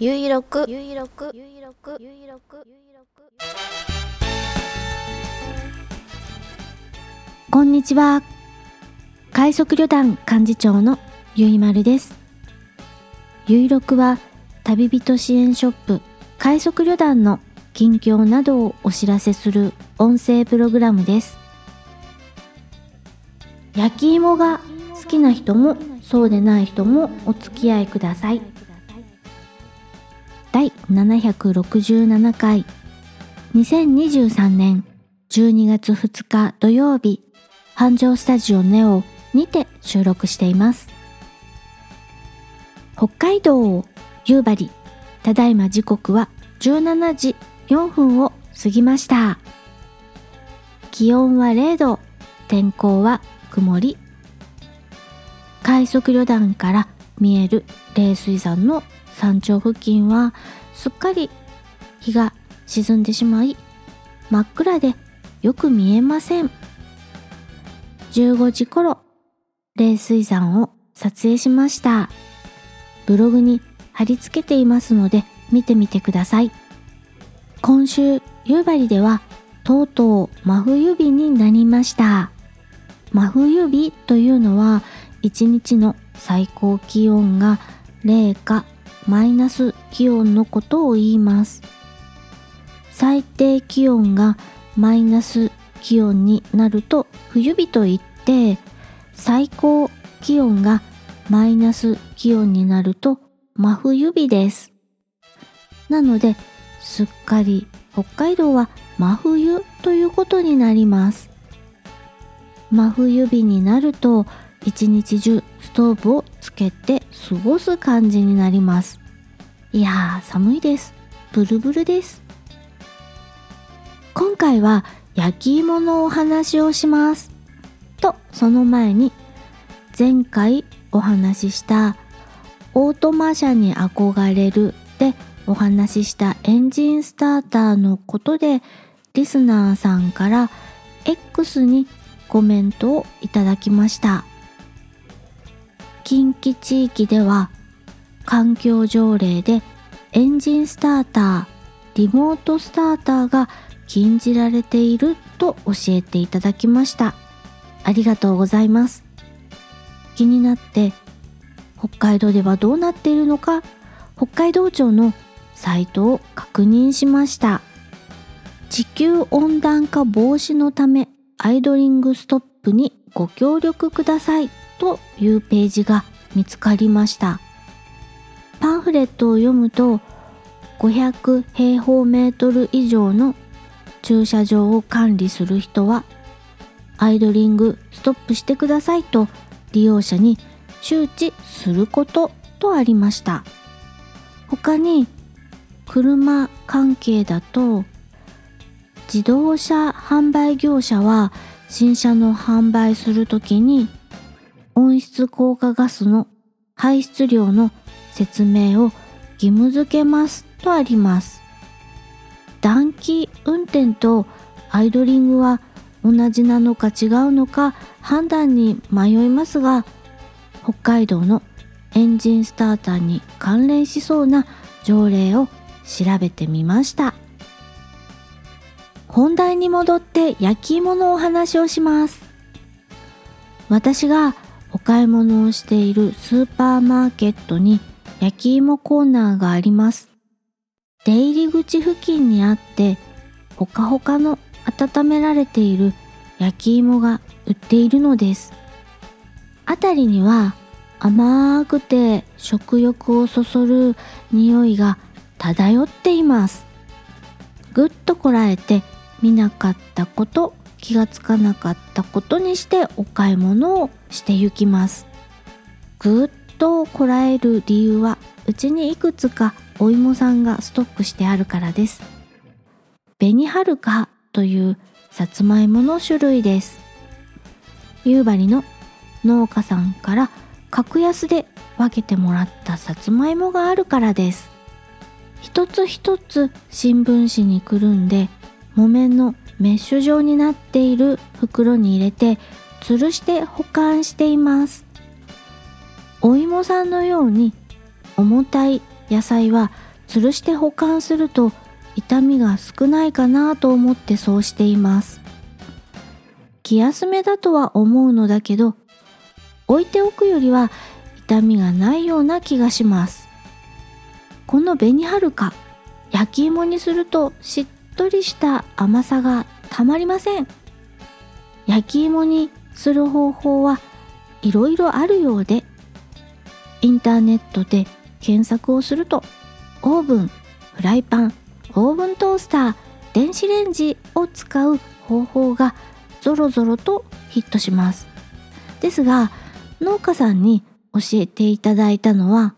ゆいろくゆいろくゆいろくゆいろくゆいろくこんにちは。快速旅団幹事長のゆいまるです。ゆいろくは旅人支援ショップ快速旅団の近況などをお知らせする音声プログラムです。焼き芋が好きな人もそうでない人もお付き合いください。第767回。2023年12月2日土曜日。繁盛スタジオネオにて収録しています。北海道夕張ただいま時刻は17時4分を過ぎました。気温は0度天候は曇り。快速旅団から見える冷水山の山頂付近はすっかり日が沈んでしまい真っ暗でよく見えません。15時頃冷水山を撮影しました。ブログに貼り付けていますので見てみてください。今週夕張ではとうとう真冬日になりました。真冬日というのは一日の最高気温が0かマイナス気温のことを言います。最低気温がマイナス気温になると冬日といって最高気温がマイナス気温になると真冬日です。なのですっかり北海道は真冬ということになります。真冬日になると一日中ストーブをけて過ごす感じになります。いやー寒いです。ブルブルです。今回は焼き芋のお話をします。とその前に前回お話ししたオートマ車に憧れるでお話ししたエンジンスターターのことでリスナーさんから X にコメントをいただきました。近畿地域では環境条例でエンジンスターターリモートスターターが禁じられていると教えていただきました。ありがとうございます。気になって北海道ではどうなっているのか北海道庁のサイトを確認しました。地球温暖化防止のためアイドリングストップにご協力ください。というページが見つかりました。パンフレットを読むと500平方メートル以上の駐車場を管理する人はアイドリングストップしてくださいと利用者に周知することとありました。他に車関係だと自動車販売業者は新車の販売するときに温室効果ガスの排出量の説明を義務付けますとあります。暖気運転とアイドリングは同じなのか違うのか判断に迷いますが北海道のエンジンスターターに関連しそうな条例を調べてみました。本題に戻って焼き芋のお話をします。私がお買い物をしているスーパーマーケットに焼き芋コーナーがあります。出入り口付近にあってほかほかの温められている焼き芋が売っているのです。辺りには甘くて食欲をそそる匂いが漂っています。ぐっとこらえて見なかったこと気がつかなかったことにしてお買い物をして行きます。ぐっとこらえる理由はうちにいくつかお芋さんがストックしてあるからです。紅はるかというさつまいもの種類です。夕張の農家さんから格安で分けてもらったさつまいもがあるからです。一つ一つ新聞紙にくるんで木綿のメッシュ状になっている袋に入れて吊るして保管しています。お芋さんのように重たい野菜は吊るして保管すると痛みが少ないかなと思ってそうしています。気休めだとは思うのだけど置いておくよりは痛みがないような気がします。この紅はるか焼き芋にするとしっとりした甘さがたまりません。焼き芋にする方法はいろいろあるようでインターネットで検索をするとオーブンフライパンオーブントースター電子レンジを使う方法がゾロゾロとヒットします。ですが農家さんに教えていただいたのは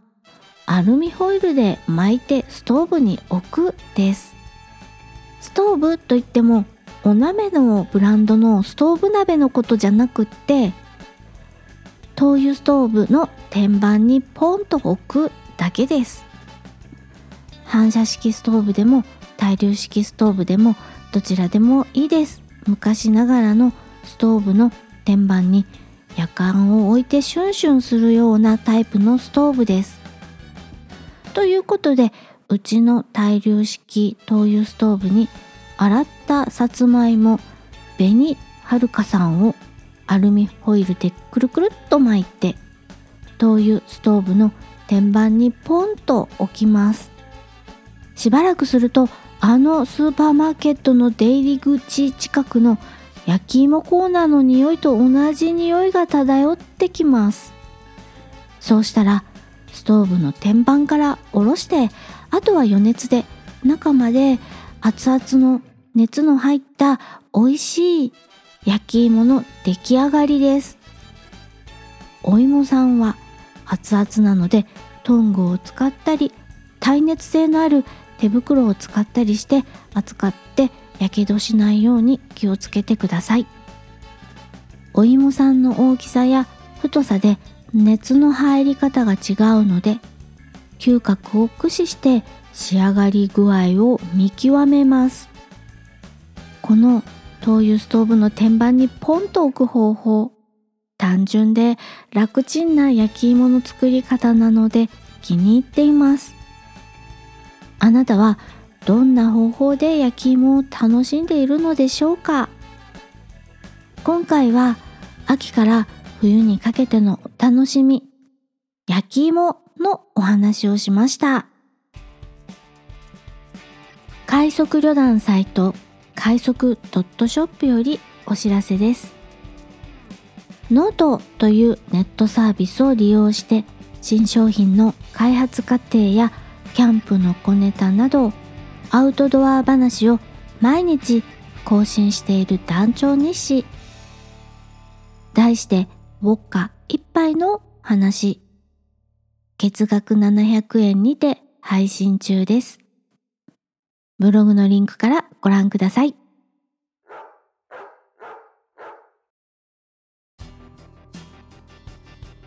アルミホイルで巻いてストーブに置くです。ストーブといってもお鍋のブランドのストーブ鍋のことじゃなくって灯油ストーブの天板にポンと置くだけです。反射式ストーブでも対流式ストーブでもどちらでもいいです。昔ながらのストーブの天板に夜間を置いてシュンシュンするようなタイプのストーブです。ということでうちの対流式灯油ストーブに洗ったさつまいも紅はるかさんをアルミホイルでくるくるっと巻いて灯油ストーブの天板にポンと置きます。しばらくするとあのスーパーマーケットの出入り口近くの焼き芋コーナーの匂いと同じ匂いが漂ってきます。そうしたらストーブの天板から下ろしてあとは余熱で中まで熱々の熱の入った美味しい焼き芋の出来上がりです。お芋さんは熱々なのでトングを使ったり耐熱性のある手袋を使ったりして扱ってやけどしないように気をつけてください。お芋さんの大きさや太さで熱の入り方が違うので嗅覚を駆使して仕上がり具合を見極めます。この灯油ストーブの天板にポンと置く方法単純で楽ちんな焼き芋の作り方なので気に入っています。あなたはどんな方法で焼き芋を楽しんでいるのでしょうか？今回は秋から冬にかけてのお楽しみ焼き芋のお話をしました。快速旅団サイト快速ドットショップよりお知らせです。ノートというネットサービスを利用して新商品の開発過程やキャンプの小ネタなどアウトドア話を毎日更新している団長日誌題してウォッカ一杯の話。月額700円にて配信中です。ブログのリンクからご覧ください。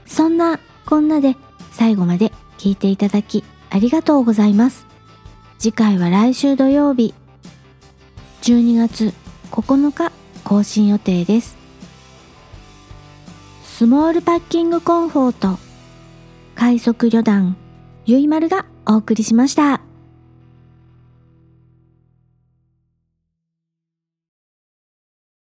そんなこんなで最後まで聞いていただきありがとうございます。次回は来週土曜日。12月9日更新予定です。スモールパッキングコンフォート快速旅団ゆいまるがお送りしました。